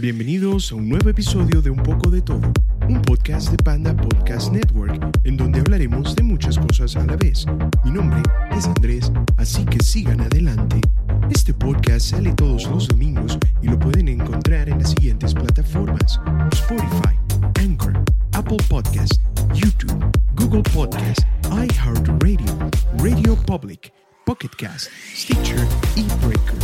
Bienvenidos a un nuevo episodio de Un poco de todo, un podcast de Panda Podcast Network, en donde hablaremos de muchas cosas a la vez. Mi nombre es Andrés, así que sigan adelante. Este podcast sale todos los domingos y lo pueden encontrar en las siguientes plataformas: Spotify, Anchor, Apple Podcast, YouTube, Google Podcast, iHeartRadio, Radio Public, Pocket Cast, Stitcher y Breaker.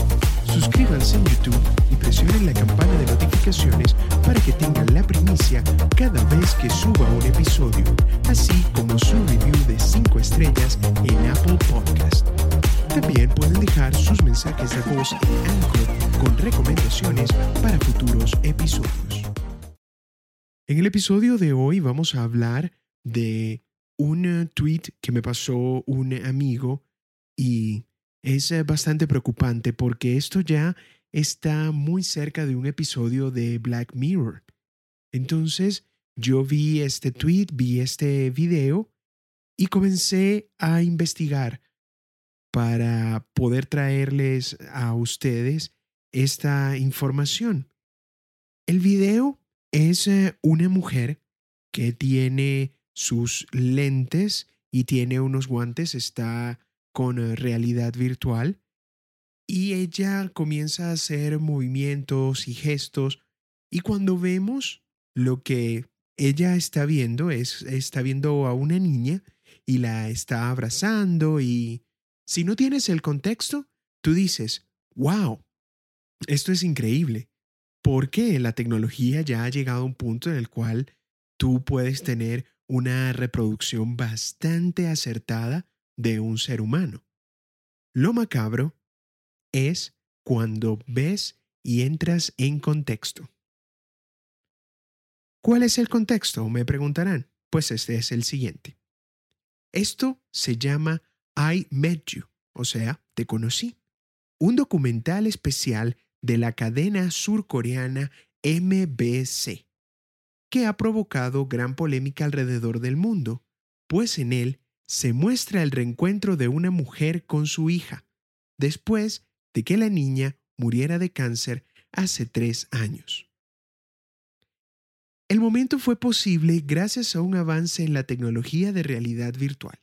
Suscríbanse en YouTube y presionen la campana de notificaciones para que tengan la primicia cada vez que suba un episodio, así como su review de 5 estrellas en Apple Podcast. También pueden dejar sus mensajes de voz en Anchor con recomendaciones para futuros episodios. En el episodio de hoy vamos a hablar de un tweet que me pasó un amigo y es eh, bastante preocupante porque esto ya está muy cerca de un episodio de Black Mirror. Entonces, yo vi este tweet, vi este video y comencé a investigar para poder traerles a ustedes esta información. El video es eh, una mujer que tiene sus lentes y tiene unos guantes, está con eh, realidad virtual y ella comienza a hacer movimientos y gestos y cuando vemos lo que ella está viendo es está viendo a una niña y la está abrazando y si no tienes el contexto, tú dices, wow, esto es increíble, porque la tecnología ya ha llegado a un punto en el cual tú puedes tener una reproducción bastante acertada de un ser humano. Lo macabro es cuando ves y entras en contexto. ¿Cuál es el contexto? Me preguntarán. Pues este es el siguiente. Esto se llama I Met You, o sea, te conocí. Un documental especial de la cadena surcoreana MBC, que ha provocado gran polémica alrededor del mundo, pues en él se muestra el reencuentro de una mujer con su hija, después de que la niña muriera de cáncer hace tres años. El momento fue posible gracias a un avance en la tecnología de realidad virtual.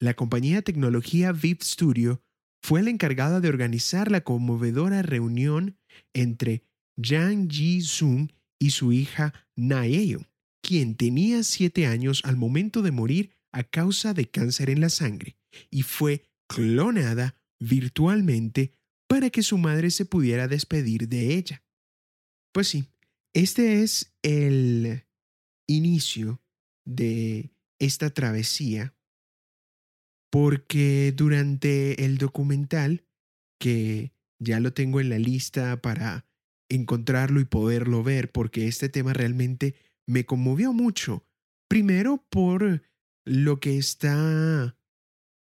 La compañía tecnología VIP Studio fue la encargada de organizar la conmovedora reunión entre Jang Ji-sung y su hija Naeyeon, quien tenía siete años al momento de morir a causa de cáncer en la sangre y fue clonada virtualmente para que su madre se pudiera despedir de ella. Pues sí, este es el inicio de esta travesía porque durante el documental, que ya lo tengo en la lista para encontrarlo y poderlo ver, porque este tema realmente me conmovió mucho. Primero por lo que está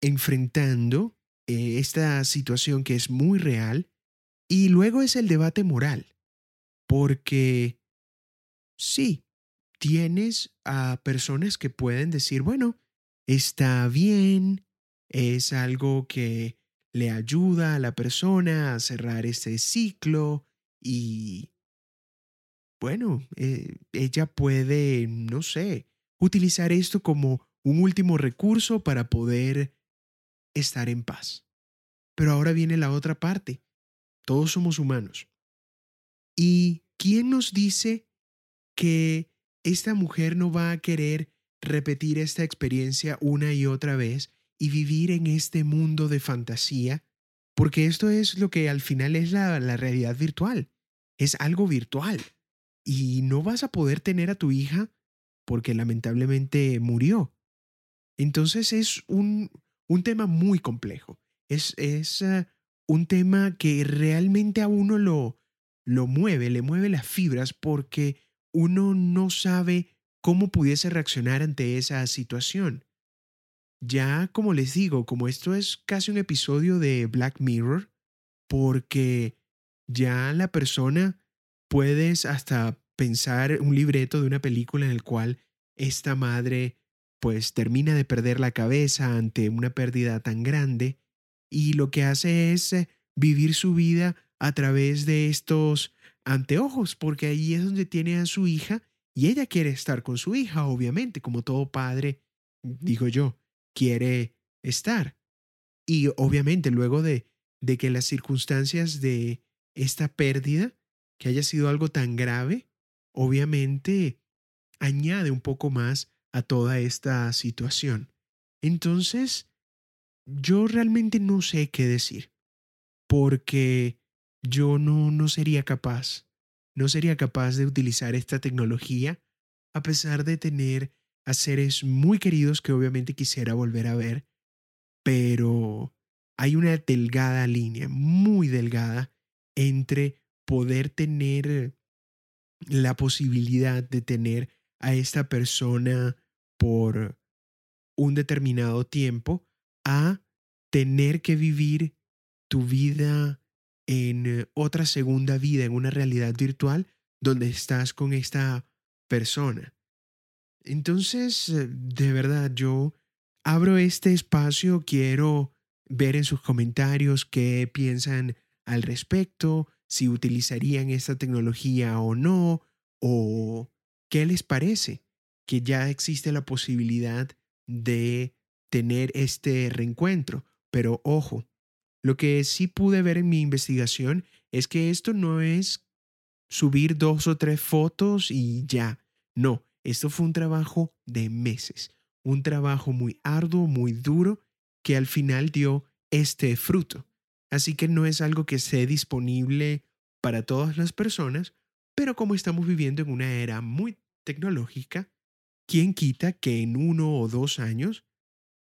enfrentando eh, esta situación que es muy real, y luego es el debate moral, porque sí, tienes a personas que pueden decir, bueno, está bien, es algo que le ayuda a la persona a cerrar este ciclo y, bueno, eh, ella puede, no sé, utilizar esto como un último recurso para poder estar en paz. Pero ahora viene la otra parte. Todos somos humanos. ¿Y quién nos dice que esta mujer no va a querer repetir esta experiencia una y otra vez y vivir en este mundo de fantasía, porque esto es lo que al final es la, realidad virtual, es algo virtual. Y no vas a poder tener a tu hija porque lamentablemente murió. Entonces es un, un tema muy complejo. Es, es uh, un tema que realmente a uno lo, lo mueve, le mueve las fibras porque uno no sabe cómo pudiese reaccionar ante esa situación. Ya, como les digo, como esto es casi un episodio de Black Mirror, porque ya la persona puedes hasta pensar un libreto de una película en el cual esta madre pues termina de perder la cabeza ante una pérdida tan grande y lo que hace es eh, vivir su vida a través de estos anteojos, porque ahí es donde tiene a su hija y ella quiere estar con su hija, obviamente, como todo padre, digo yo, quiere estar. Y obviamente luego de, de que las circunstancias de esta pérdida, que haya sido algo tan grave, obviamente añade un poco más a toda esta situación. Entonces, yo realmente no sé qué decir, porque yo no, no sería capaz, no sería capaz de utilizar esta tecnología a pesar de tener a seres muy queridos que obviamente quisiera volver a ver, pero hay una delgada línea, muy delgada, entre poder tener la posibilidad de tener a esta persona por un determinado tiempo a tener que vivir tu vida en otra segunda vida, en una realidad virtual donde estás con esta persona. Entonces, de verdad, yo abro este espacio, quiero ver en sus comentarios qué piensan al respecto, si utilizarían esta tecnología o no, o qué les parece que ya existe la posibilidad de tener este reencuentro. Pero ojo, lo que sí pude ver en mi investigación es que esto no es subir dos o tres fotos y ya. No, esto fue un trabajo de meses, un trabajo muy arduo, muy duro, que al final dio este fruto. Así que no es algo que esté disponible para todas las personas, pero como estamos viviendo en una era muy tecnológica, ¿quién quita que en uno o dos años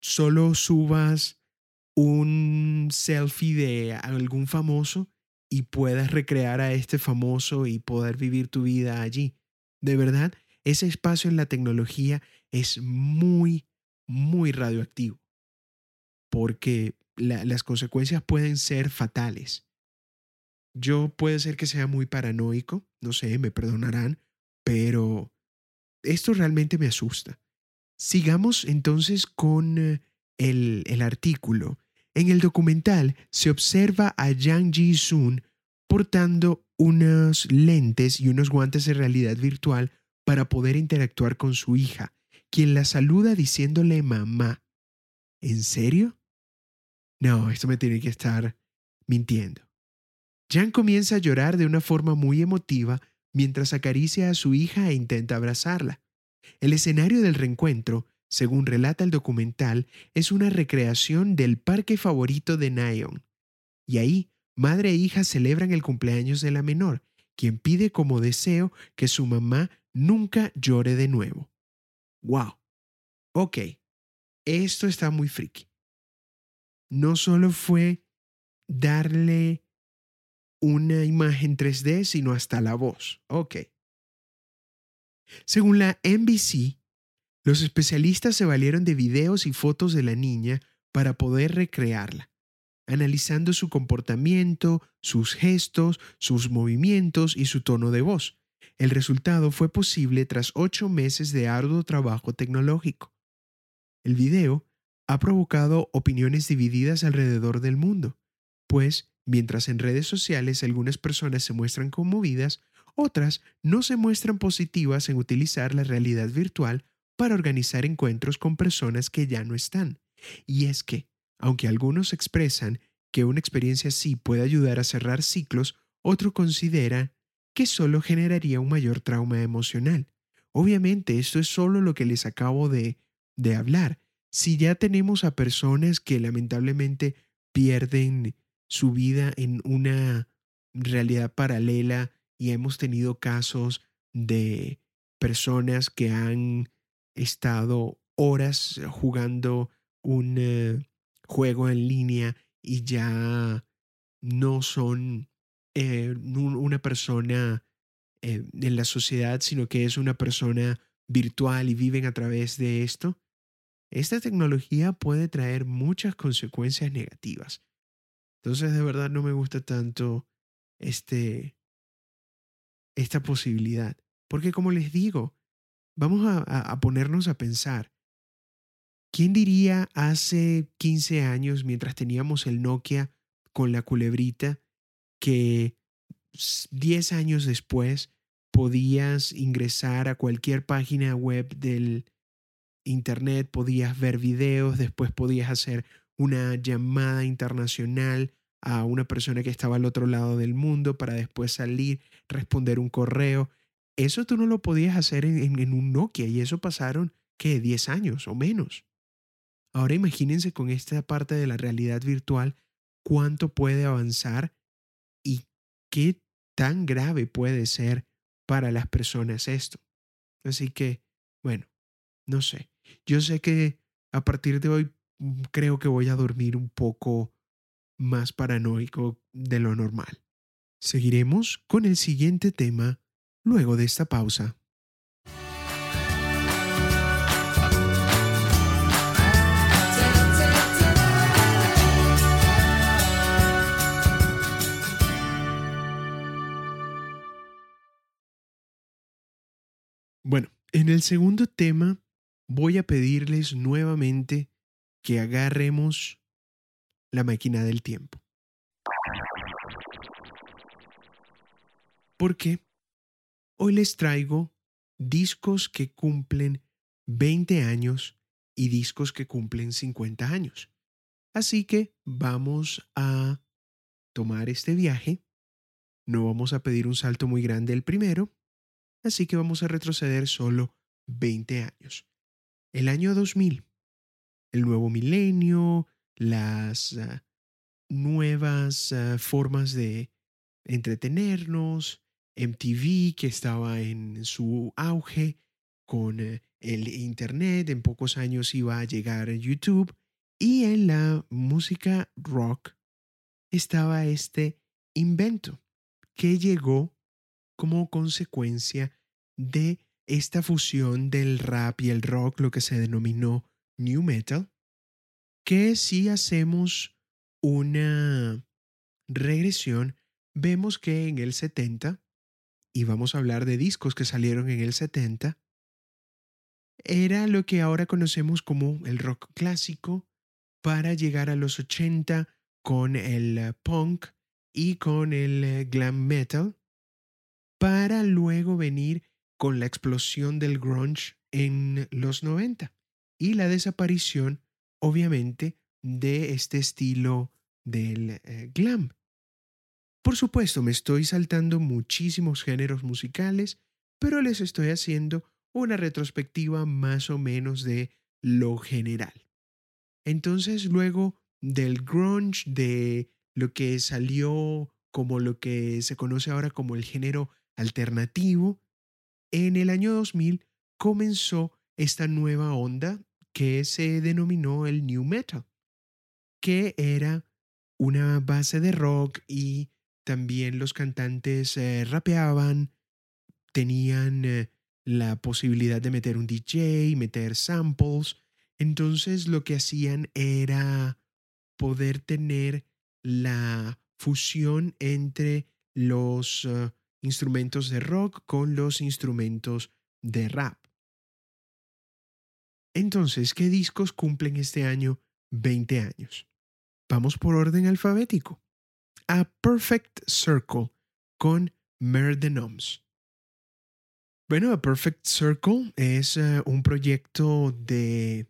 solo subas un selfie de algún famoso y puedas recrear a este famoso y poder vivir tu vida allí? De verdad, ese espacio en la tecnología es muy, muy radioactivo, porque las consecuencias pueden ser fatales. Yo puede ser que sea muy paranoico, no sé, me perdonarán, pero esto realmente me asusta. Sigamos entonces con eh, el, el artículo. En el documental se observa a Yang Ji-sun portando unos lentes y unos guantes de realidad virtual para poder interactuar con su hija, quien la saluda diciéndole mamá. ¿En serio? No, esto me tiene que estar mintiendo. Jan comienza a llorar de una forma muy emotiva mientras acaricia a su hija e intenta abrazarla. El escenario del reencuentro, según relata el documental, es una recreación del parque favorito de Nayeon. Y ahí, madre e hija celebran el cumpleaños de la menor, quien pide como deseo que su mamá nunca llore de nuevo. ¡Wow! Ok, esto está muy friki. No solo fue darle una imagen 3D, sino hasta la voz. Ok. Según la NBC, los especialistas se valieron de videos y fotos de la niña para poder recrearla, analizando su comportamiento, sus gestos, sus movimientos y su tono de voz. El resultado fue posible tras ocho meses de arduo trabajo tecnológico. El video ha provocado opiniones divididas alrededor del mundo, pues Mientras en redes sociales algunas personas se muestran conmovidas, otras no se muestran positivas en utilizar la realidad virtual para organizar encuentros con personas que ya no están. Y es que, aunque algunos expresan que una experiencia así puede ayudar a cerrar ciclos, otro considera que solo generaría un mayor trauma emocional. Obviamente, esto es solo lo que les acabo de, de hablar. Si ya tenemos a personas que lamentablemente pierden su vida en una realidad paralela y hemos tenido casos de personas que han estado horas jugando un eh, juego en línea y ya no son eh, una persona eh, en la sociedad, sino que es una persona virtual y viven a través de esto, esta tecnología puede traer muchas consecuencias negativas. Entonces de verdad no me gusta tanto este, esta posibilidad. Porque como les digo, vamos a, a, ponernos a pensar. ¿Quién diría hace 15 años, mientras teníamos el Nokia con la culebrita, que 10 años después podías ingresar a cualquier página web del internet, podías ver videos, después podías hacer una llamada internacional a una persona que estaba al otro lado del mundo para después salir, responder un correo. Eso tú no lo podías hacer en, un Nokia y eso pasaron, ¿qué? 10 años o menos. Ahora imagínense con esta parte de la realidad virtual cuánto puede avanzar y qué tan grave puede ser para las personas esto. Así que, bueno, no sé. Yo sé que a partir de hoy creo que voy a dormir un poco más paranoico de lo normal. Seguiremos con el siguiente tema luego de esta pausa. Bueno, en el segundo tema voy a pedirles nuevamente que agarremos la máquina del tiempo. Porque hoy les traigo discos que cumplen 20 años y discos que cumplen 50 años. Así que vamos a tomar este viaje. No vamos a pedir un salto muy grande el primero, así que vamos a retroceder solo 20 años. El año 2000, el nuevo milenio, las ah, nuevas ah, formas de entretenernos, MTV que estaba en su auge con eh, el Internet, en pocos años iba a llegar YouTube y en la música rock estaba este invento que llegó como consecuencia de esta fusión del rap y el rock, lo que se denominó new metal, que si hacemos una regresión, vemos que en el 70, y vamos a hablar de discos que salieron en el 70, era lo que ahora conocemos como el rock clásico, para llegar a los 80 con el punk y con el glam metal, para luego venir con la explosión del grunge en los 90 y la desaparición, obviamente, de este estilo del eh, glam. Por supuesto, me estoy saltando muchísimos géneros musicales, pero les estoy haciendo una retrospectiva más o menos de lo general. Entonces, luego del grunge, de lo que salió como lo que se conoce ahora como el género alternativo, en el año 2000 comenzó esta nueva onda que se denominó el new metal, que era una base de rock y también los cantantes eh, rapeaban, tenían eh, la posibilidad de meter un DJ, meter samples. Entonces lo que hacían era poder tener la fusión entre los eh, instrumentos de rock con los instrumentos de rap. Entonces, ¿qué discos cumplen este año 20 años? Vamos por orden alfabético. A Perfect Circle con Mer de Noms. Bueno, A Perfect Circle es eh, un proyecto de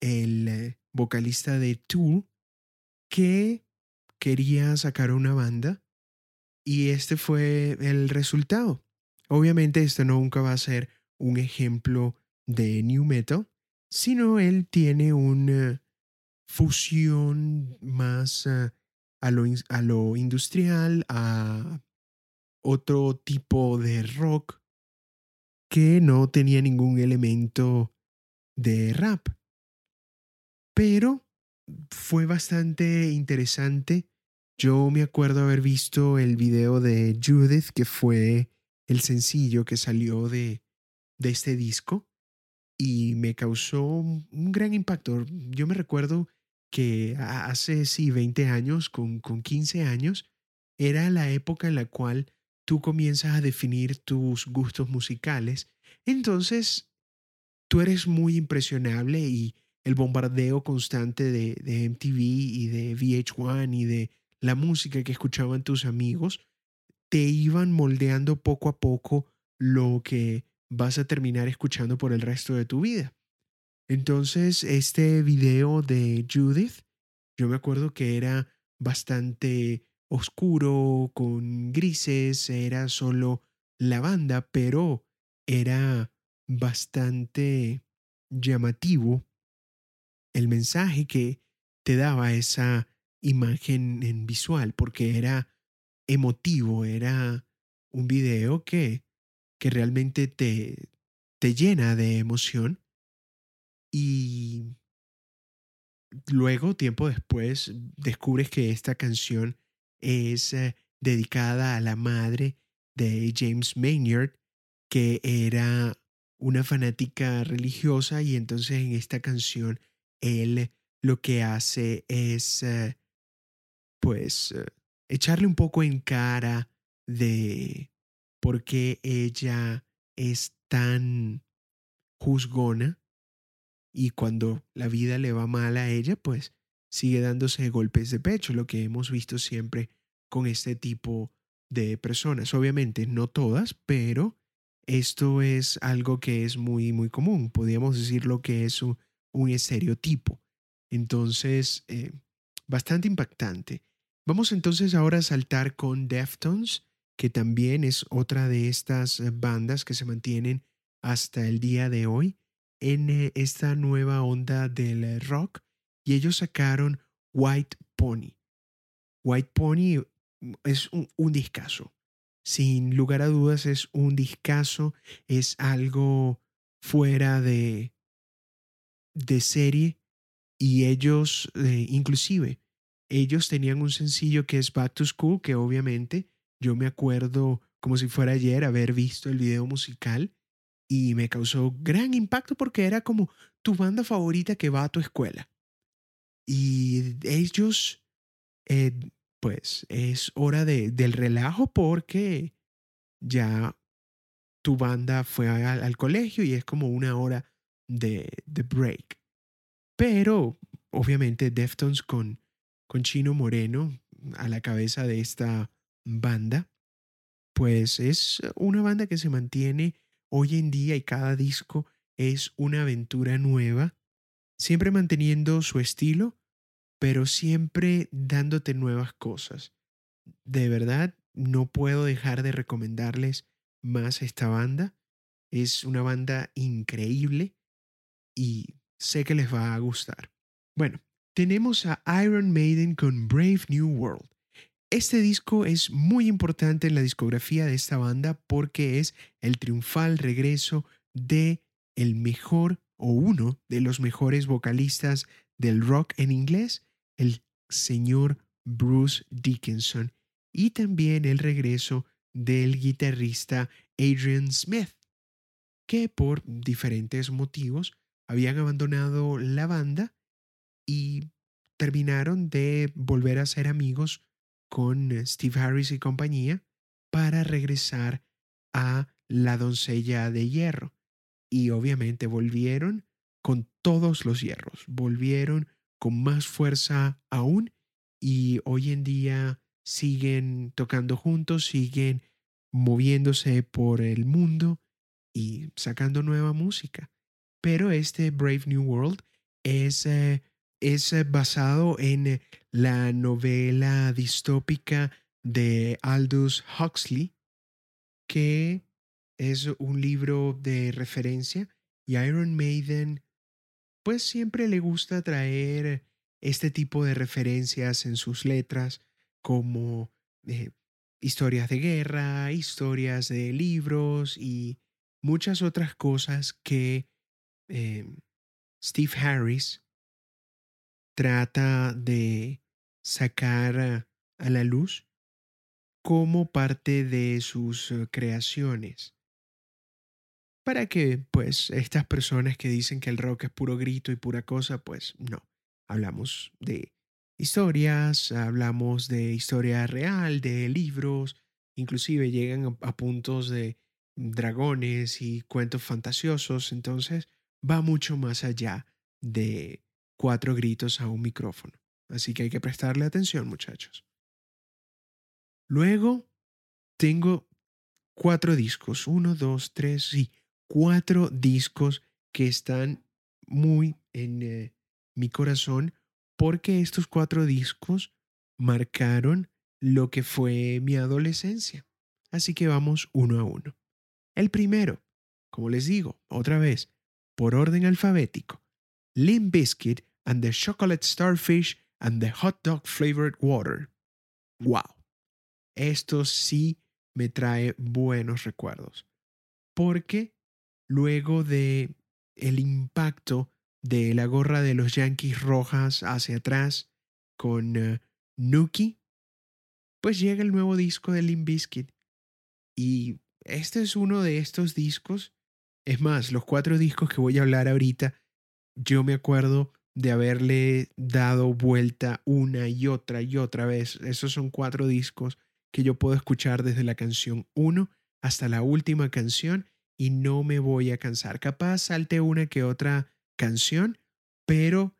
el eh, vocalista de Tool que quería sacar una banda y este fue el resultado. Obviamente esto nunca va a ser un ejemplo de new metal, sino él tiene una fusión más eh, a, lo, a lo industrial, a otro tipo de rock que no tenía ningún elemento de rap. Pero fue bastante interesante yo me acuerdo haber visto el video de Judith, que fue el sencillo que salió de, de este disco, y me causó un gran impacto. Yo me recuerdo que hace, sí, 20 años, con, con 15 años, era la época en la cual tú comienzas a definir tus gustos musicales. Entonces, tú eres muy impresionable y el bombardeo constante de, de MTV y de VH1 y de la música que escuchaban tus amigos te iban moldeando poco a poco lo que vas a terminar escuchando por el resto de tu vida. Entonces, este video de Judith, yo me acuerdo que era bastante oscuro, con grises, era solo la banda, pero era bastante llamativo el mensaje que te daba esa imagen en visual, porque era emotivo, era un video que, que realmente te, te llena de emoción y luego, tiempo después, descubres que esta canción es eh, dedicada a la madre de James Maynard, que era una fanática religiosa y entonces en esta canción él lo que hace es, eh, pues, eh, echarle un poco en cara de por qué ella es tan juzgona y cuando la vida le va mal a ella, pues sigue dándose golpes de pecho, lo que hemos visto siempre con este tipo de personas. Obviamente no todas, pero esto es algo que es muy, muy común. Podríamos decir lo que es un, estereotipo. Entonces, eh, bastante impactante. Vamos entonces ahora a saltar con Deftones, que también es otra de estas bandas que se mantienen hasta el día de hoy en eh, esta nueva onda del rock y ellos sacaron White Pony. White Pony mm, es un, un discazo. Sin lugar a dudas es un discazo, es algo fuera de, de serie y ellos, eh, inclusive, ellos tenían un sencillo que es Back to School, que obviamente yo me acuerdo como si fuera ayer haber visto el video musical y me causó gran impacto porque era como tu banda favorita que va a tu escuela. Y ellos, eh, pues es hora de, del relajo porque ya tu banda fue al, colegio y es como una hora de, de break. Pero obviamente Deftones con, con Chino Moreno a la cabeza de esta banda, pues es una banda que se mantiene hoy en día y cada disco es una aventura nueva, siempre manteniendo su estilo, pero siempre dándote nuevas cosas. De verdad, no puedo dejar de recomendarles más esta banda. Es una banda increíble y sé que les va a gustar. Bueno, tenemos a Iron Maiden con Brave New World. Este disco es muy importante en la discografía de esta banda porque es el triunfal regreso de el mejor o uno de los mejores vocalistas del rock en inglés, el señor Bruce Dickinson, y también el regreso del guitarrista Adrian Smith, que por diferentes motivos habían abandonado la banda y terminaron de volver a ser amigos con eh, Steve Harris y compañía para regresar a La doncella de hierro. Y obviamente volvieron con todos los hierros, volvieron con más fuerza aún y hoy en día siguen tocando juntos, siguen moviéndose por el mundo y sacando nueva música. Pero este Brave New World es eh, es eh, basado en eh, la novela distópica de Aldous Huxley, que es un libro de referencia y Iron Maiden pues siempre le gusta traer este tipo de referencias en sus letras como eh, historias de guerra, historias de libros y muchas otras cosas que Steve Harris trata de sacar a la luz como parte de sus eh, creaciones. Para que, pues, estas personas que dicen que el rock es puro grito y pura cosa, pues no. Hablamos de historias, hablamos de historia real, de libros, inclusive llegan a puntos de dragones y cuentos fantasiosos, entonces va mucho más allá de cuatro gritos a un micrófono. Así que hay que prestarle atención, muchachos. Luego tengo cuatro discos, uno, dos, tres, sí, cuatro discos que están muy en eh, mi corazón porque estos cuatro discos marcaron lo que fue mi adolescencia. Así que vamos uno a uno. El primero, como les digo, otra vez, por orden alfabético, Limp Biscuit and the Chocolate Starfish and the Hot Dog Flavored Water. ¡Wow! Esto sí me trae buenos recuerdos. Porque luego de el impacto de la gorra de los Yankees rojas hacia atrás con uh, Nuki, pues llega el nuevo disco de Limp Bizkit. Y este es uno de estos discos. Es más, los cuatro discos que voy a hablar ahorita, yo me acuerdo de haberle dado vuelta una y otra y otra vez. Esos son cuatro discos que yo puedo escuchar desde la canción 1 hasta la última canción y no me voy a cansar. Capaz salte una que otra canción, pero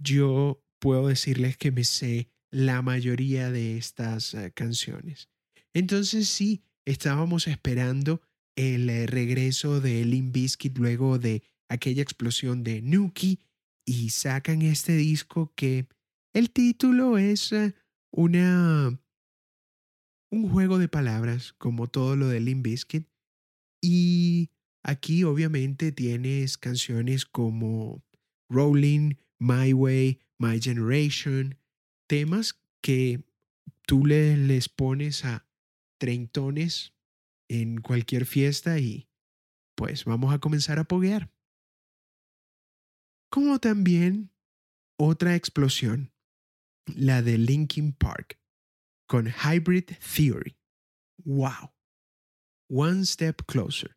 yo puedo decirles que me sé la mayoría de estas eh, canciones. Entonces sí, estábamos esperando el eh, regreso de Limp Bizkit luego de aquella explosión de Nuki y sacan este disco que el título es eh, una un juego de palabras como todo lo de Limp Bizkit y aquí obviamente tienes canciones como Rolling, My Way, My Generation, temas que tú le, les pones a treintones en cualquier fiesta y pues vamos a comenzar a poguear. Como también otra explosión, la de Linkin Park con Hybrid Theory. ¡Wow! One Step Closer.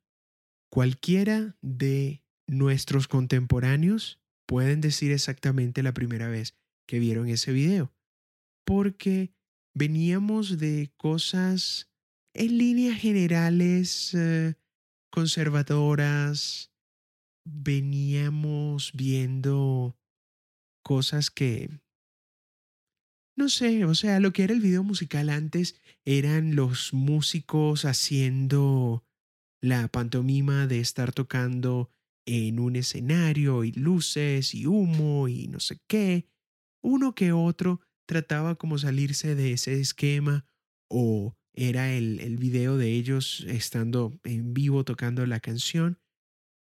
Cualquiera de nuestros contemporáneos pueden decir exactamente la primera vez que vieron ese video, porque veníamos de cosas en líneas generales eh, conservadoras, veníamos viendo cosas que no sé, o sea, lo que era el video musical antes eran los músicos haciendo la pantomima de estar tocando en un escenario y luces y humo y no sé qué. Uno que otro trataba como salirse de ese esquema o era el, el video de ellos estando en vivo tocando la canción,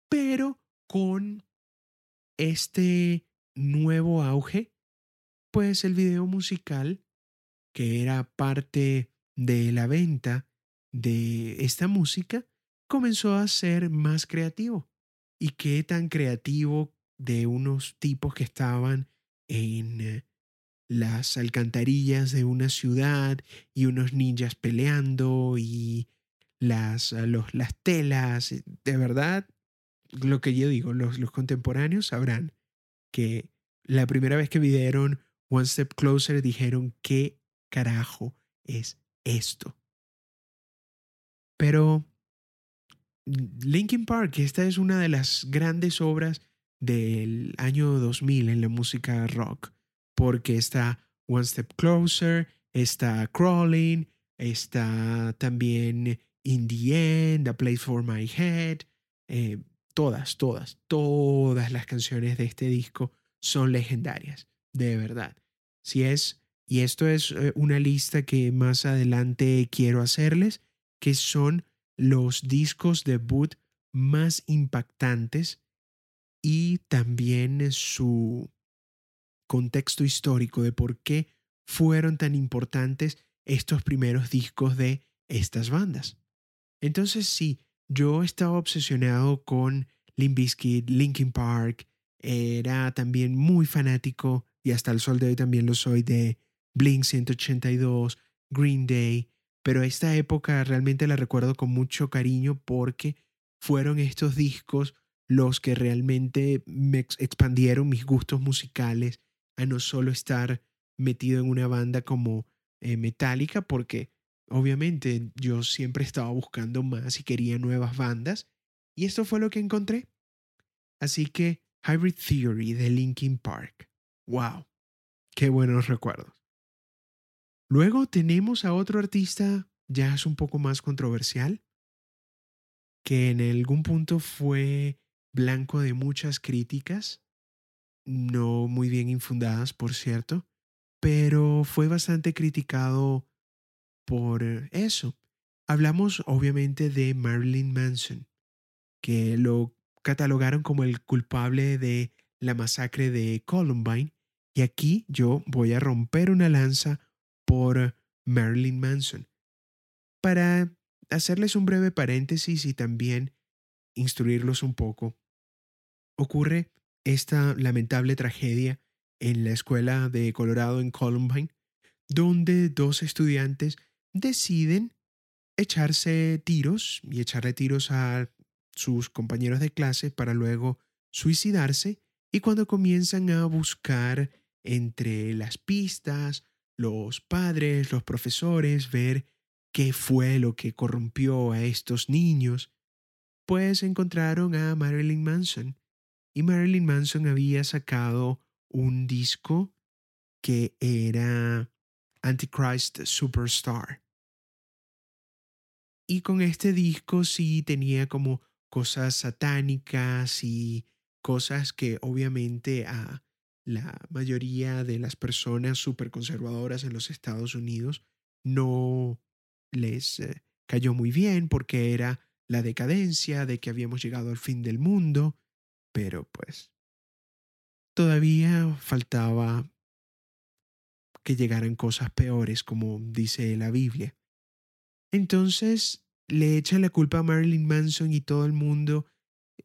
pero con este nuevo auge pues el video musical, que era parte de la venta de esta música, comenzó a ser más creativo. ¿Y qué tan creativo de unos tipos que estaban en eh, las alcantarillas de una ciudad y unos ninjas peleando y las, las telas? De verdad, lo que yo digo, los, los contemporáneos sabrán que la primera vez que vieron One Step Closer dijeron, ¿qué carajo es esto? Pero Linkin Park, esta es una de las grandes obras del año 2000 en la música rock, porque está One Step Closer, está Crawling, está también In the End, A Place for My Head, eh, todas, todas, todas las canciones de este disco son legendarias, de verdad. Si es, y esto es eh, una lista que más adelante quiero hacerles, que son los discos debut más impactantes y también su contexto histórico de por qué fueron tan importantes estos primeros discos de estas bandas. Entonces sí, yo estaba obsesionado con Limp Bizkit, Linkin Park, era también muy fanático y hasta el sol de hoy también lo soy de Blink 182, Green Day, pero esta época realmente la recuerdo con mucho cariño porque fueron estos discos los que realmente me expandieron mis gustos musicales a no solo estar metido en una banda como eh, Metallica, porque obviamente yo siempre estaba buscando más y quería nuevas bandas, y esto fue lo que encontré. Así que Hybrid Theory de Linkin Park. ¡Wow! ¡Qué buenos recuerdos! Luego tenemos a otro artista ya es un poco más controversial, que en algún punto fue blanco de muchas críticas, no muy bien infundadas, por cierto, pero fue bastante criticado por eso. Hablamos obviamente de Marilyn Manson, que lo catalogaron como el culpable de la masacre de Columbine, y aquí yo voy a romper una lanza por Marilyn Manson. Para hacerles un breve paréntesis y también instruirlos un poco, ocurre esta lamentable tragedia en la escuela de Colorado en Columbine, donde dos estudiantes deciden echarse tiros y echarle tiros a sus compañeros de clase para luego suicidarse y cuando comienzan a buscar entre las pistas, los padres, los profesores, ver qué fue lo que corrompió a estos niños, pues encontraron a Marilyn Manson. Y Marilyn Manson había sacado un disco que era Antichrist Superstar. Y con este disco sí tenía como cosas satánicas y cosas que obviamente a la mayoría de las personas súper conservadoras en los Estados Unidos no les eh, cayó muy bien porque era la decadencia de que habíamos llegado al fin del mundo, pero pues todavía faltaba que llegaran cosas peores, como dice la Biblia. Entonces le echan la culpa a Marilyn Manson y todo el mundo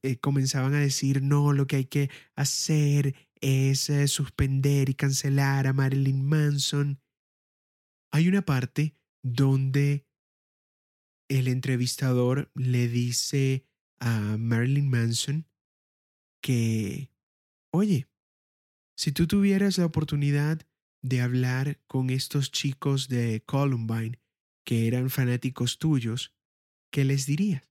eh, comenzaban a decir, no, lo que hay que hacer es eh, suspender y cancelar a Marilyn Manson. Hay una parte donde el entrevistador le dice a Marilyn Manson que, oye, si tú tuvieras la oportunidad de hablar con estos chicos de Columbine que eran fanáticos tuyos, ¿qué les dirías?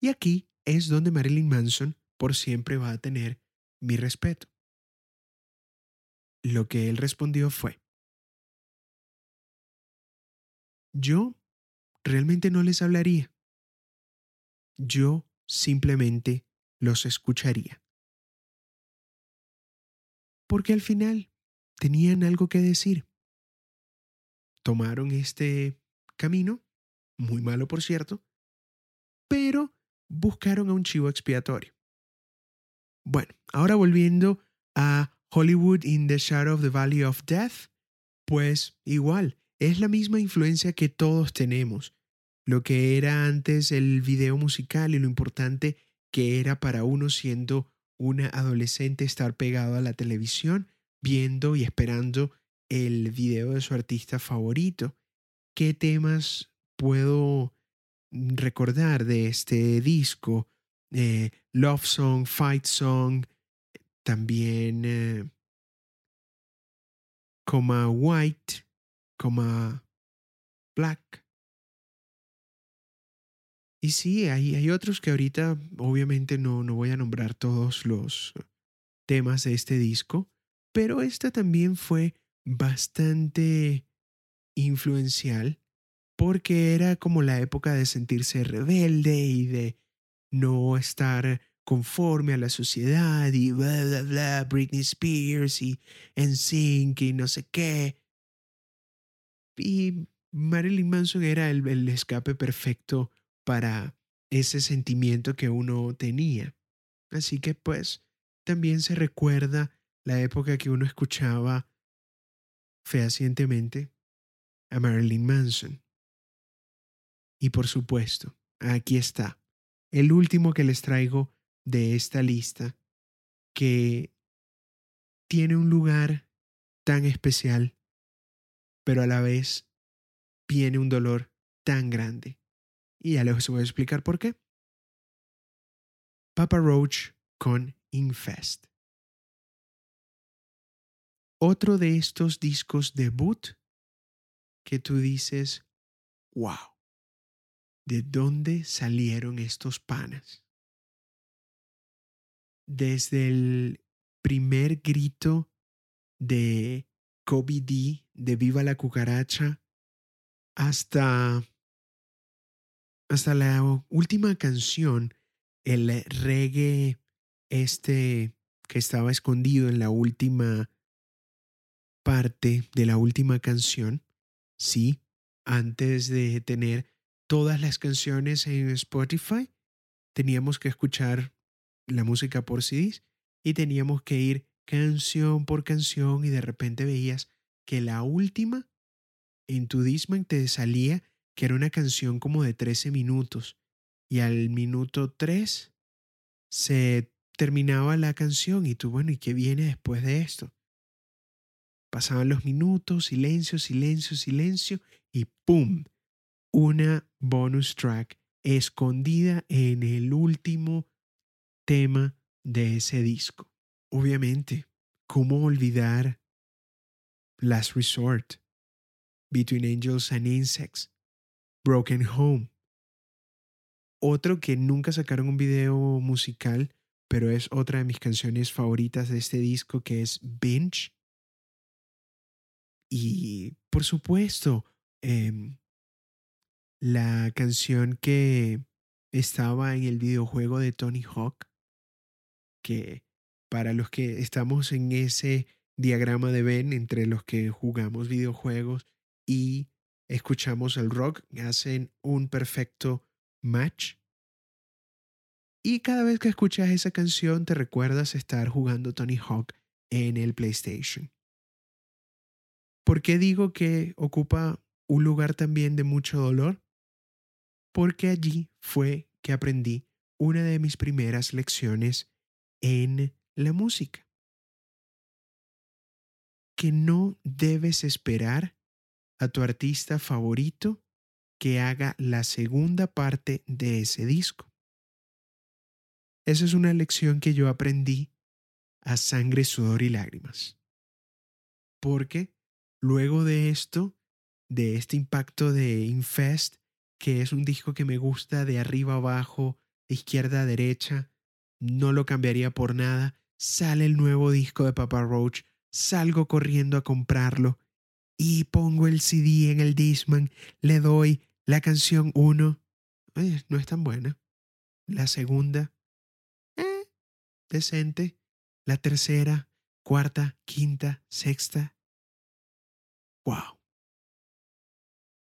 Y aquí es donde Marilyn Manson por siempre va a tener mi respeto. Lo que él respondió fue, yo realmente no les hablaría. Yo simplemente los escucharía. Porque al final tenían algo que decir. Tomaron este camino, muy malo por cierto, pero buscaron a un chivo expiatorio. Bueno, ahora volviendo a Hollywood in the Shadow of the Valley of Death, pues igual, es la misma influencia que todos tenemos. Lo que era antes el video musical y lo importante que era para uno siendo una adolescente estar pegado a la televisión, viendo y esperando el video de su artista favorito. ¿Qué temas puedo recordar de este disco? Eh, Love Song, Fight Song, también eh, coma White, coma Black. Y sí, hay, hay otros que ahorita obviamente no, no voy a nombrar todos los temas de este disco, pero esta también fue bastante influencial porque era como la época de sentirse rebelde y de no estar conforme a la sociedad y bla, bla, bla, Britney Spears y NSYNC y no sé qué. Y Marilyn Manson era el, el escape perfecto para ese sentimiento que uno tenía. Así que pues también se recuerda la época que uno escuchaba fehacientemente a Marilyn Manson. Y por supuesto, aquí está, el último que les traigo de esta lista, que tiene un lugar tan especial, pero a la vez tiene un dolor tan grande. Y ya les voy a explicar por qué. Papa Roach con Infest. Otro de estos discos debut que tú dices, wow, ¿de dónde salieron estos panas? Desde el primer grito de Kobe D de Viva la cucaracha hasta, hasta la última canción, el reggae este que estaba escondido en la última parte de la última canción, sí, antes de tener todas las canciones en Spotify, teníamos que escuchar la música por CDs y teníamos que ir canción por canción y de repente veías que la última en tu Disman te salía que era una canción como de 13 minutos y al minuto 3 se terminaba la canción y tú, bueno, ¿y qué viene después de esto? Pasaban los minutos, silencio, silencio, silencio y ¡pum! Una bonus track escondida en el último tema de ese disco. Obviamente, ¿cómo olvidar Last Resort, Between Angels and Insects, Broken Home? Otro que nunca sacaron un video musical, pero es otra de mis canciones favoritas de este disco que es Binge. Y por supuesto, em, la canción que estaba en el videojuego de Tony Hawk, que para los que estamos en ese diagrama de Venn entre los que jugamos videojuegos y escuchamos el rock, hacen un perfecto match. Y cada vez que escuchas esa canción te recuerdas estar jugando Tony Hawk en el PlayStation. ¿Por qué digo que ocupa un lugar también de mucho dolor? Porque allí fue que aprendí una de mis primeras lecciones en la música. Que no debes esperar a tu artista favorito que haga la segunda parte de ese disco. Esa es una lección que yo aprendí a sangre, sudor y lágrimas. Porque luego de esto, de este impacto de Infest, que es un disco que me gusta de arriba abajo, de izquierda a derecha, no lo cambiaría por nada. Sale el nuevo disco de Papa Roach, salgo corriendo a comprarlo y pongo el CD en el Disman, le doy la canción 1. no es tan buena. La segunda, decente. La tercera, cuarta, quinta, sexta. ¡Wow!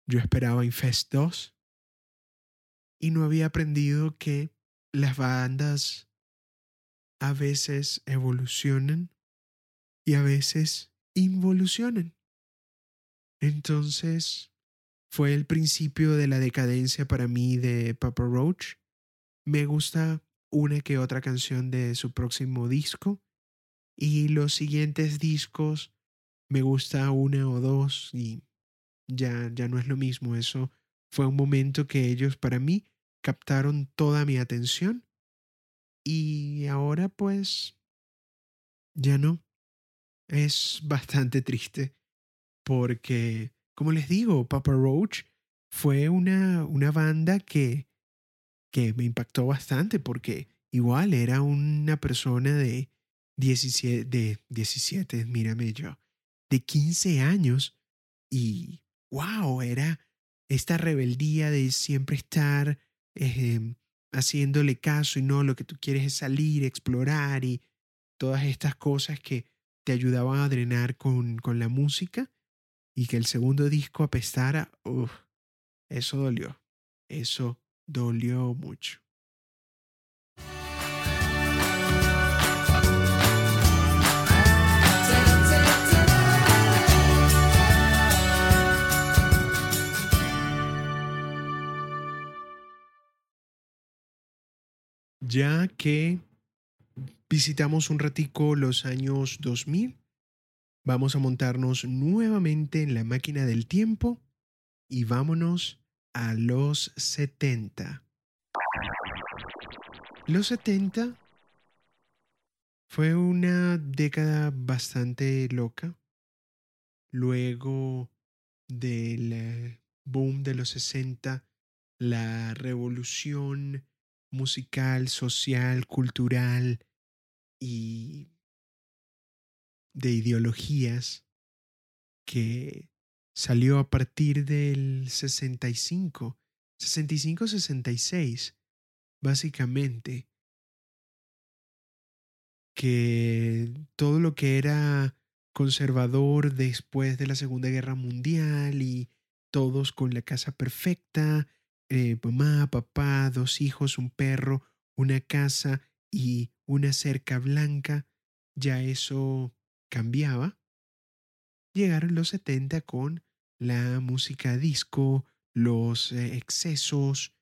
Yo esperaba Infest 2 y no había aprendido que las bandas a veces evolucionan y a veces involucionan. Entonces, fue el principio de la decadencia para mí de Papa Roach. Me gusta una que otra canción de su próximo disco y los siguientes discos me gusta una o dos y ya ya no es lo mismo. Eso fue un momento que ellos para mí captaron toda mi atención y ahora pues ya no. Es bastante triste porque como les digo Papa Roach fue una una banda que que me impactó bastante porque igual era una persona de 17, de 17, mírame yo, de 15 años y wow, era esta rebeldía de siempre estar em, haciéndole caso y no, lo que tú quieres es salir, explorar y todas estas cosas que te ayudaban a drenar con, con la música y que el segundo disco apestara, uff, eso dolió, eso dolió mucho. Ya que visitamos un ratico los años 2000, vamos a montarnos nuevamente en la máquina del tiempo y vámonos a los 70. Los 70 fue una década bastante loca. Luego del eh, boom de los 60, la revolución musical, social, cultural y de ideologías que salió a partir del 65, 65-66, básicamente, que todo lo que era conservador después de la Segunda Guerra Mundial y todos con la casa perfecta, eh, mamá, papá, dos hijos, un perro, una casa y una cerca blanca, ya eso cambiaba. Llegaron los 70 con la música disco, los eh, excesos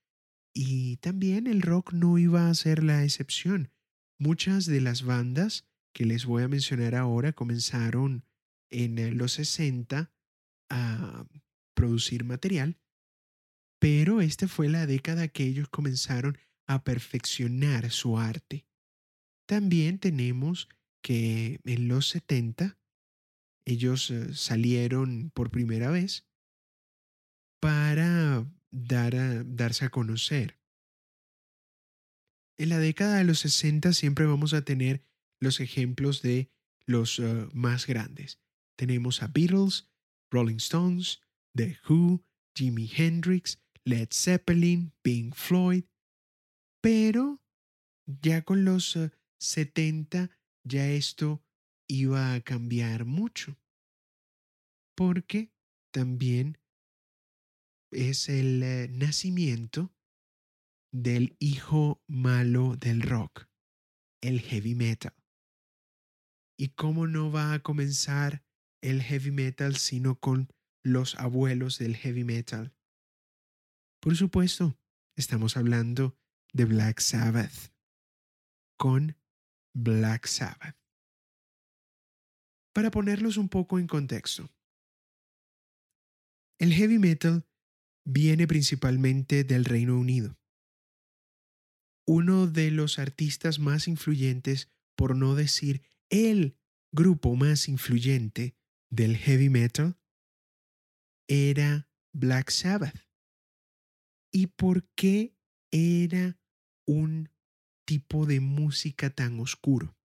y también el rock no iba a ser la excepción. Muchas de las bandas que les voy a mencionar ahora comenzaron en eh, los 60 a producir material, pero esta fue la década que ellos comenzaron a perfeccionar su arte. También tenemos que en los 70 ellos eh, salieron por primera vez para dar darse a conocer. En la década de los 60 siempre vamos a tener los ejemplos de los eh, más grandes. Tenemos a Beatles, Rolling Stones, The Who, Jimi Hendrix, Led Zeppelin, Pink Floyd, pero ya con los 70 eh, ya esto iba a cambiar mucho, porque también es el eh, nacimiento del hijo malo del rock, el heavy metal. ¿Y cómo no va a comenzar el heavy metal sino con los abuelos del heavy metal? Por supuesto, estamos hablando de Black Sabbath, con Black Sabbath. Para ponerlos un poco en contexto, el heavy metal viene principalmente del Reino Unido. Uno de los artistas más influyentes, por no decir el grupo más influyente del heavy metal, era Black Sabbath. ¿Y por qué era un tipo de música tan oscuro?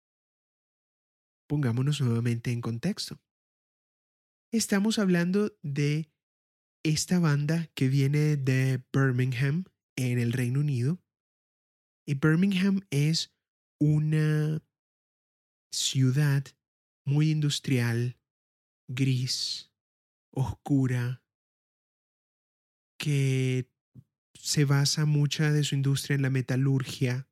Pongámonos nuevamente en contexto. Estamos hablando de esta banda que viene de Birmingham, en el Reino Unido. Y Birmingham es una ciudad muy industrial, gris, oscura, que se basa mucha de su industria en la metalurgia.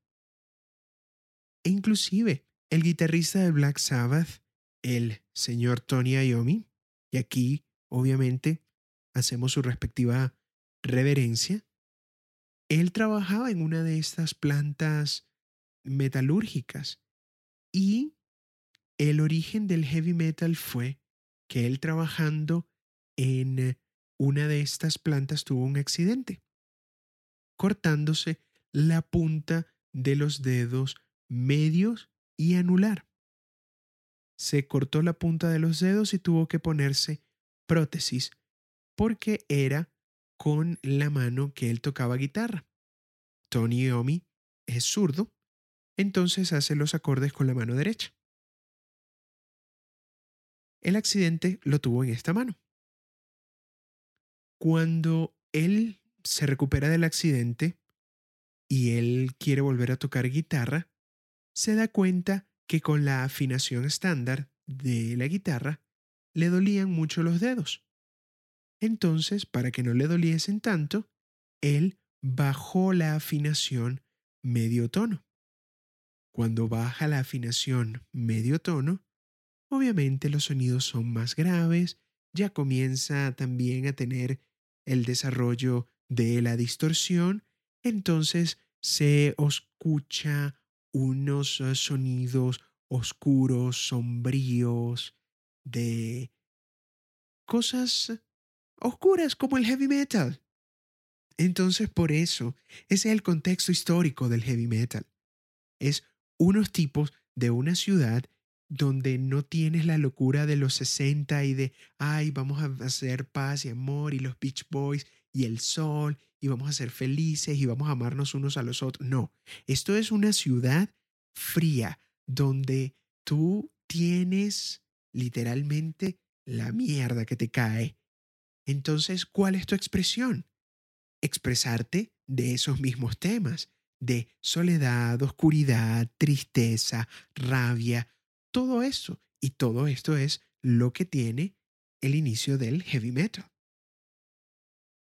E inclusive el guitarrista de Black Sabbath, el señor Tony Iommi, y aquí obviamente hacemos su respectiva reverencia, él trabajaba en una de estas plantas metalúrgicas y el origen del heavy metal fue que él trabajando en una de estas plantas tuvo un accidente, cortándose la punta de los dedos medios y anular. Se cortó la punta de los dedos y tuvo que ponerse prótesis porque era con la mano que él tocaba guitarra. Tony Iommi es zurdo, entonces hace los acordes con la mano derecha. El accidente lo tuvo en esta mano. Cuando él se recupera del accidente y él quiere volver a tocar guitarra, se da cuenta que con la afinación estándar de la guitarra le dolían mucho los dedos. Entonces, para que no le doliesen tanto, él bajó la afinación medio tono. Cuando baja la afinación medio tono, obviamente los sonidos son más graves, ya comienza también a tener el desarrollo de la distorsión, entonces se escucha unos eh, sonidos oscuros, sombríos, de cosas oscuras como el heavy metal. Entonces, por eso, ese es el contexto histórico del heavy metal. Es unos tipos de una ciudad donde no tienes la locura de los 60 y de, ay, vamos a hacer paz y amor y los Beach Boys y el sol y vamos a ser felices y vamos a amarnos unos a los otros. No, esto es una ciudad fría donde tú tienes literalmente la mierda que te cae Entonces, ¿cuál es tu expresión? Expresarte de esos mismos temas, de soledad, oscuridad, tristeza, rabia, todo eso. Y todo esto es lo que tiene el inicio del heavy metal.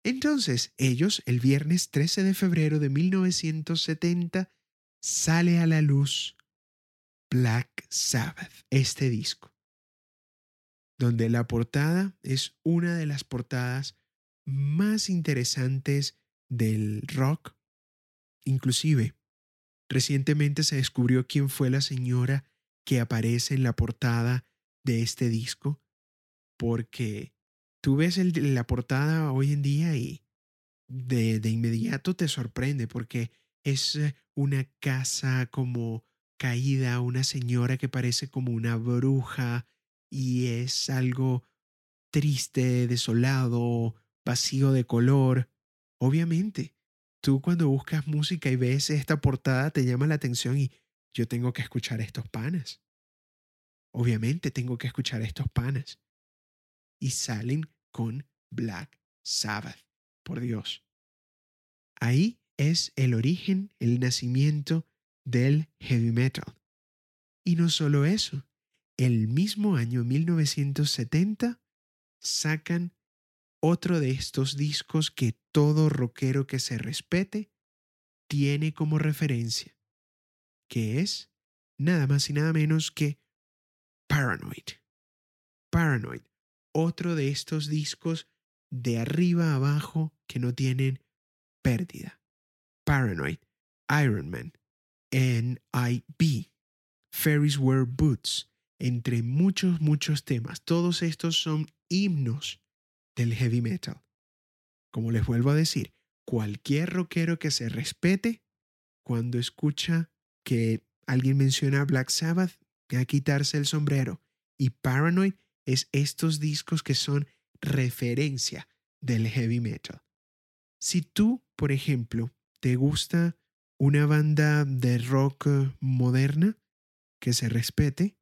Entonces, ellos, el viernes 13 de febrero de 1970, sale a la luz Black Sabbath, este disco, donde la portada es una de las portadas más interesantes del rock. Inclusive, recientemente se descubrió quién fue la señora que aparece en la portada de este disco, porque tú ves la portada hoy en día y de, de inmediato te sorprende, porque es eh, una casa como caída, una señora que parece como una bruja y es algo triste, desolado, vacío de color. Obviamente, tú cuando buscas música y ves esta portada te llama la atención y yo tengo que escuchar estos panas. Obviamente tengo que escuchar estos panas. Y salen con Black Sabbath. Por Dios. Ahí es el origen, el nacimiento del heavy metal. Y no solo eso, el mismo año 1970 sacan otro de estos discos que todo rockero que se respete tiene como referencia, que es nada más y nada menos que Paranoid. Paranoid, otro de estos discos de arriba abajo que no tienen pérdida. Paranoid, Iron Man, N.I.B., Ferris Wear Boots, entre muchos, muchos temas. Todos estos son himnos del heavy metal. Como les vuelvo a decir, cualquier rockero que se respete, cuando escucha que alguien menciona Black Sabbath, va a quitarse el sombrero. Y Paranoid es estos discos que son referencia del heavy metal. Si tú, por ejemplo, te gusta una banda de rock moderna que se respete,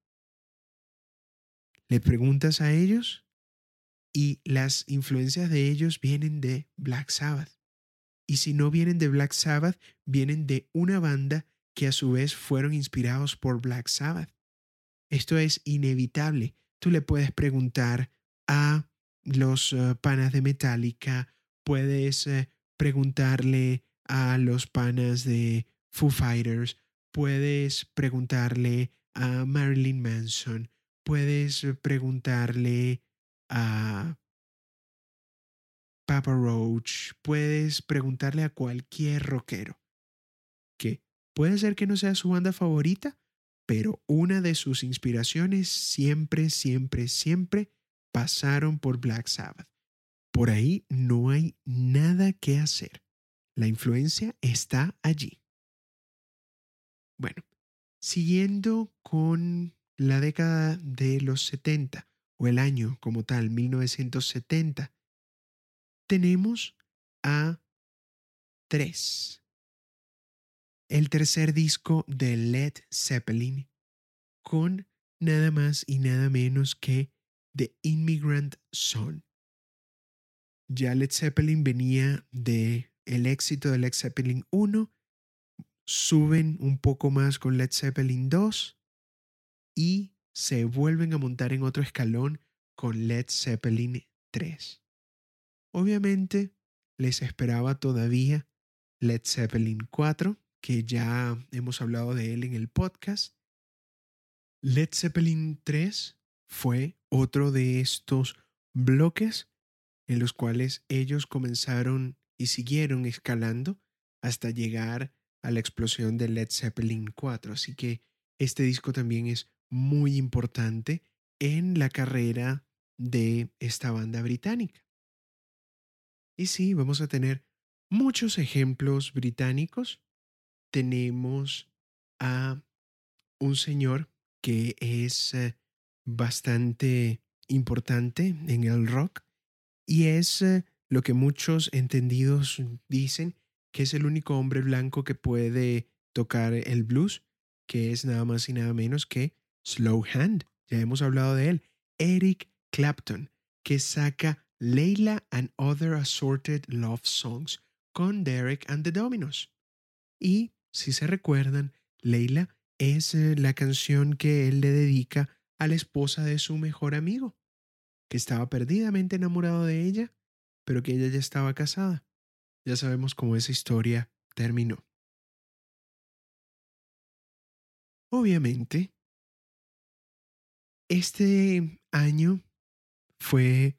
le preguntas a ellos y las influencias de ellos vienen de Black Sabbath. Y si no vienen de Black Sabbath, vienen de una banda que a su vez fueron inspirados por Black Sabbath. Esto es inevitable. Tú le puedes preguntar a los eh, panas de Metallica, puedes eh, preguntarle a los panas de Foo Fighters, puedes preguntarle a Marilyn Manson, puedes preguntarle a Papa Roach, puedes preguntarle a cualquier rockero, que puede ser que no sea su banda favorita, pero una de sus inspiraciones siempre, siempre, siempre pasaron por Black Sabbath. Por ahí no hay nada que hacer. La influencia está allí. Bueno, siguiendo con la década de los 70 o el año como tal, 1970, tenemos a tres. El tercer disco de Led Zeppelin con nada más y nada menos que The Immigrant Song. Ya Led Zeppelin venía de el éxito de Led Zeppelin 1, suben un poco más con Led Zeppelin 2 y se vuelven a montar en otro escalón con Led Zeppelin 3. Obviamente les esperaba todavía Led Zeppelin 4, que ya hemos hablado de él en el podcast. Led Zeppelin 3 fue otro de estos bloques en los cuales ellos comenzaron y siguieron escalando hasta llegar a la explosión de Led Zeppelin 4. Así que este disco también es muy importante en la carrera de esta banda británica. Y sí, vamos a tener muchos ejemplos británicos. Tenemos a un señor que es eh, bastante importante en el rock y es eh, lo que muchos entendidos dicen que es el único hombre blanco que puede tocar el blues, que es nada más y nada menos que Slow Hand. Ya hemos hablado de él. Eric Clapton, que saca Layla and Other Assorted Love Songs con Derek and the Dominos. Y, si se recuerdan, Layla es eh, la canción que él le dedica a la esposa de su mejor amigo, que estaba perdidamente enamorado de ella, pero que ella ya estaba casada. Ya sabemos cómo esa historia terminó. Obviamente, este año fue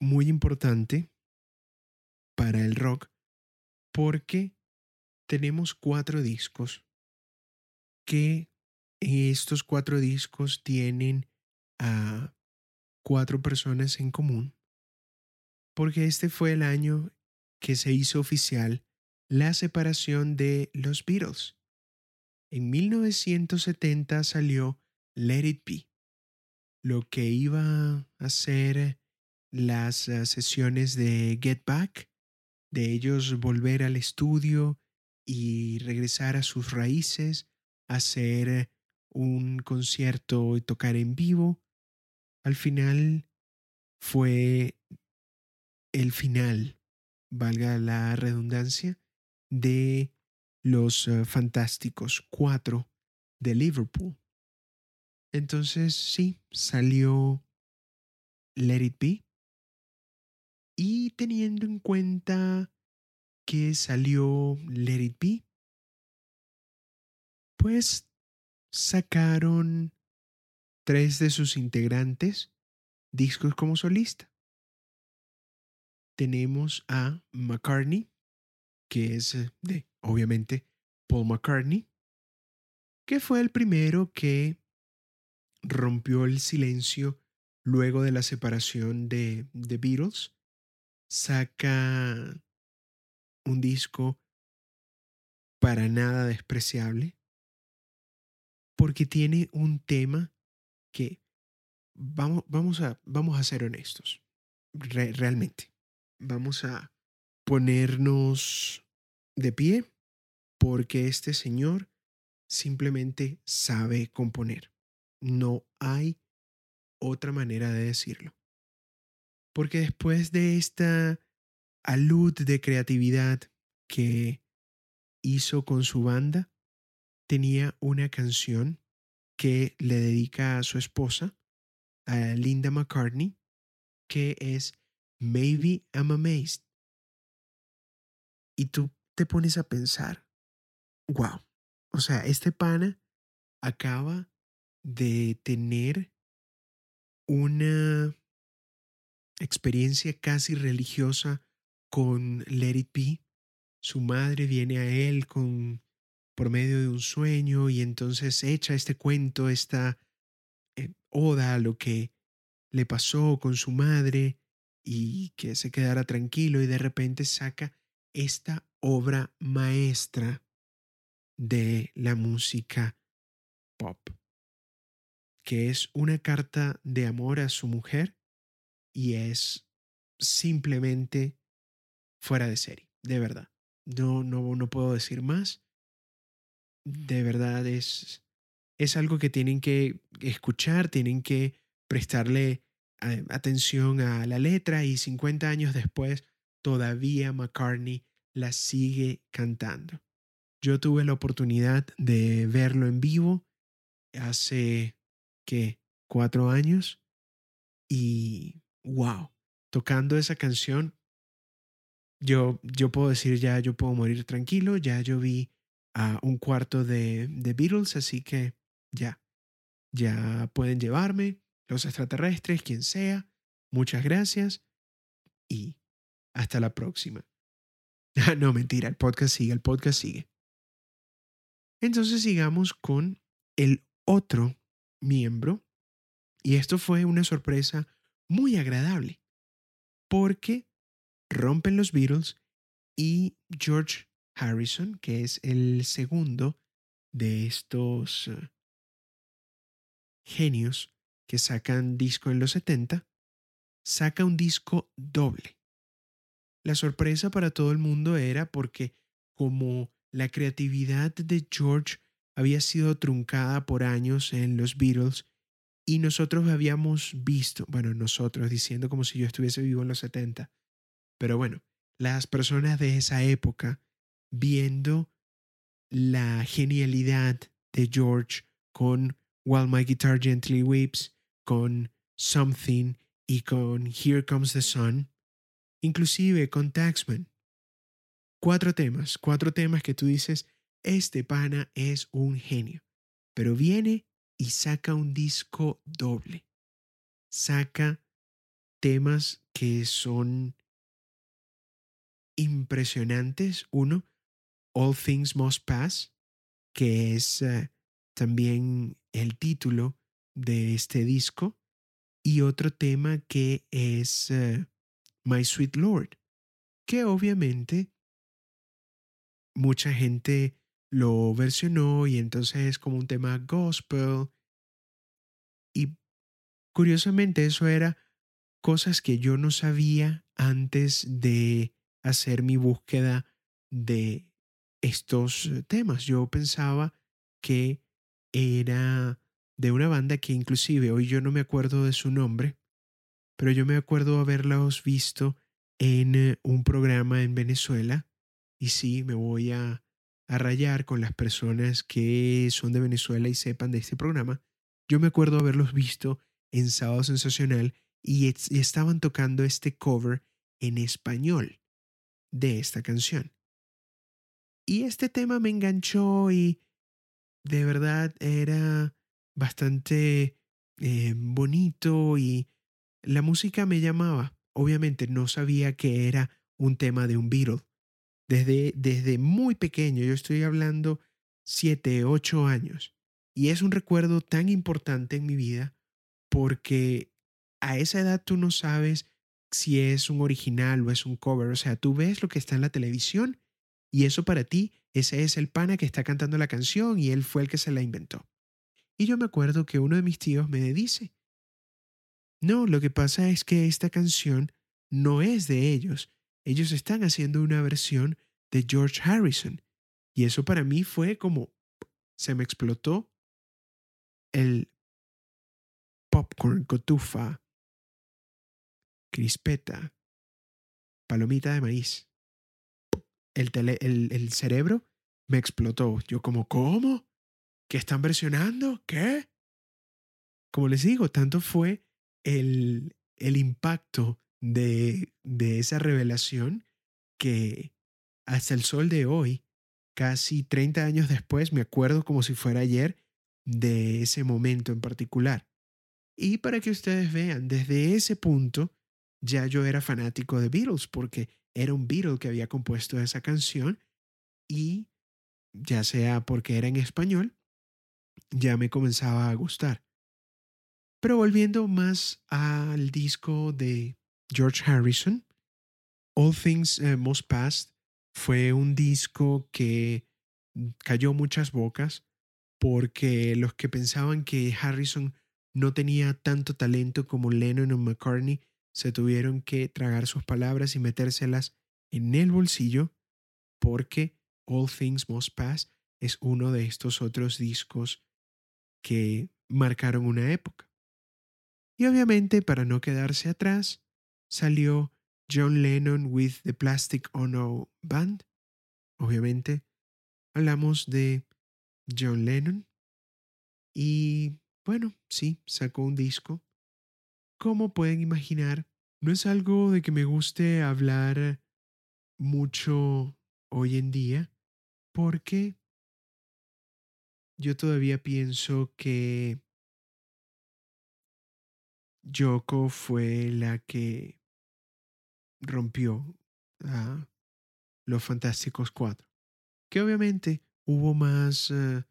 muy importante para el rock porque tenemos cuatro discos. Que estos cuatro discos tienen a cuatro personas en común porque este fue el año que se hizo oficial la separación de los Beatles. En 1970 salió Let It Be, lo que iba a ser las eh, sesiones de Get Back, de ellos volver al estudio y regresar a sus raíces, hacer un concierto y tocar en vivo. Al final fue el final, valga la redundancia, de los eh, fantásticos cuatro de Liverpool. Entonces sí, salió Let It Be, y teniendo en cuenta que salió Let It Be, pues sacaron tres de sus integrantes discos como solista. Tenemos a McCartney, que es eh, de, obviamente, Paul McCartney, que fue el primero que rompió el silencio luego de la separación de The Beatles saca un disco para nada despreciable porque tiene un tema que vamos, vamos, a, vamos a ser honestos, realmente. Vamos a ponernos de pie porque este señor simplemente sabe componer. No hay otra manera de decirlo. Porque después de esta alud de creatividad que hizo con su banda, tenía una canción que le dedica a su esposa, a Linda McCartney, que es Maybe I'm Amazed. Y tú te pones a pensar, wow, o sea, este pana acaba de tener una experiencia casi religiosa con Let It Be. Su madre viene a él con por medio de un sueño y entonces echa este cuento, esta eh, oda a lo que le pasó con su madre y que se quedara tranquilo y de repente saca esta obra maestra de la música pop, que es una carta de amor a su mujer y es simplemente fuera de serie, de verdad. No, no, no puedo decir más. De verdad es, es algo que tienen que escuchar, tienen que prestarle eh, atención a la letra y 50 años después todavía McCartney la sigue cantando. Yo tuve la oportunidad de verlo en vivo hace, ¿qué? Cuatro años y wow, tocando esa canción, yo, yo puedo decir ya, yo puedo morir tranquilo, ya yo vi a un cuarto de, de Beatles, así que ya, ya pueden llevarme, los extraterrestres, quien sea, muchas gracias y hasta la próxima. No, mentira, el podcast sigue, el podcast sigue. Entonces sigamos con el otro miembro. Y esto fue una sorpresa muy agradable, porque rompen los Beatles y George Harrison, que es el segundo de estos eh, genios que sacan disco en los 70, saca un disco doble. La sorpresa para todo el mundo era porque como la creatividad de George había sido truncada por años en los Beatles Y nosotros habíamos visto, bueno, nosotros diciendo como si yo estuviese vivo en los 70, pero bueno, las personas de esa época viendo la genialidad de George con While My Guitar Gently Weeps, con Something y con Here Comes the Sun, inclusive con Taxman. Cuatro temas, cuatro temas que tú dices, este pana es un genio, pero viene y saca un disco doble, saca temas que son impresionantes. Uno, All Things Must Pass, que es eh, también el título de este disco, y otro tema que es eh, My Sweet Lord, que obviamente mucha gente lo versionó y entonces es como un tema gospel. Y curiosamente eso era cosas que yo no sabía antes de hacer mi búsqueda de estos eh, temas. Yo pensaba que era de una banda que inclusive hoy yo no me acuerdo de su nombre, pero yo me acuerdo haberlos visto en eh, un programa en Venezuela y sí, me voy a, a rayar con las personas que son de Venezuela y sepan de este programa. Yo me acuerdo haberlos visto en Sábado Sensacional y, y estaban tocando este cover en español de esta canción. Y este tema me enganchó y de verdad era bastante eh, bonito y la música me llamaba. Obviamente no sabía que era un tema de un Beatle. Desde, desde muy pequeño, yo estoy hablando siete, ocho años. Y es un recuerdo tan importante en mi vida porque a esa edad tú no sabes si es un original o es un cover. O sea, tú ves lo que está en la televisión y eso para ti, ese es el pana que está cantando la canción y él fue el que se la inventó. Y yo me acuerdo que uno de mis tíos me dice, no, lo que pasa es que esta canción no es de ellos. Ellos están haciendo una versión de George Harrison. Y eso para mí fue como, se me explotó el popcorn, cotufa, crispeta, palomita de maíz el, el, cerebro me explotó. Yo como, ¿cómo? ¿Qué están versionando? ¿Qué? Como les digo, tanto fue el, el impacto de, de esa revelación que hasta el sol de hoy, casi 30 años después, me acuerdo como si fuera ayer de ese momento en particular. Y para que ustedes vean, desde ese punto ya yo era fanático de Beatles porque era un Beatle que había compuesto esa canción y ya sea porque era en español, ya me comenzaba a gustar. Pero volviendo más al disco de George Harrison, All Things eh, Must Pass fue un disco que cayó muchas bocas porque los que pensaban que Harrison no tenía tanto talento como Lennon o McCartney se tuvieron que tragar sus palabras y metérselas en el bolsillo porque All Things Must Pass es uno de estos otros discos que marcaron una época. Y obviamente, para no quedarse atrás, salió John Lennon with the Plastic Ono Band. Obviamente, hablamos de John Lennon. Y bueno, sí, sacó un disco como pueden imaginar, no es algo de que me guste hablar mucho hoy en día, porque yo todavía pienso que Yoko fue la que rompió a los Fantásticos Cuatro. Que obviamente hubo más eh,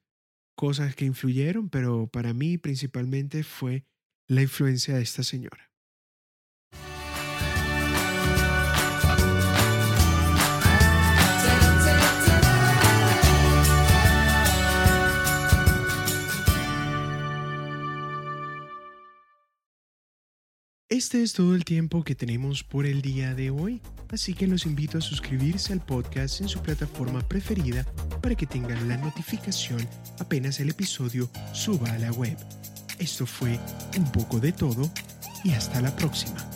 cosas que influyeron, pero para mí principalmente fue la influencia de esta señora. Este es todo el tiempo que tenemos por el día de hoy, así que los invito a suscribirse al podcast en su plataforma preferida para que tengan la notificación apenas el episodio suba a la web. Esto fue un poco de todo y hasta la próxima.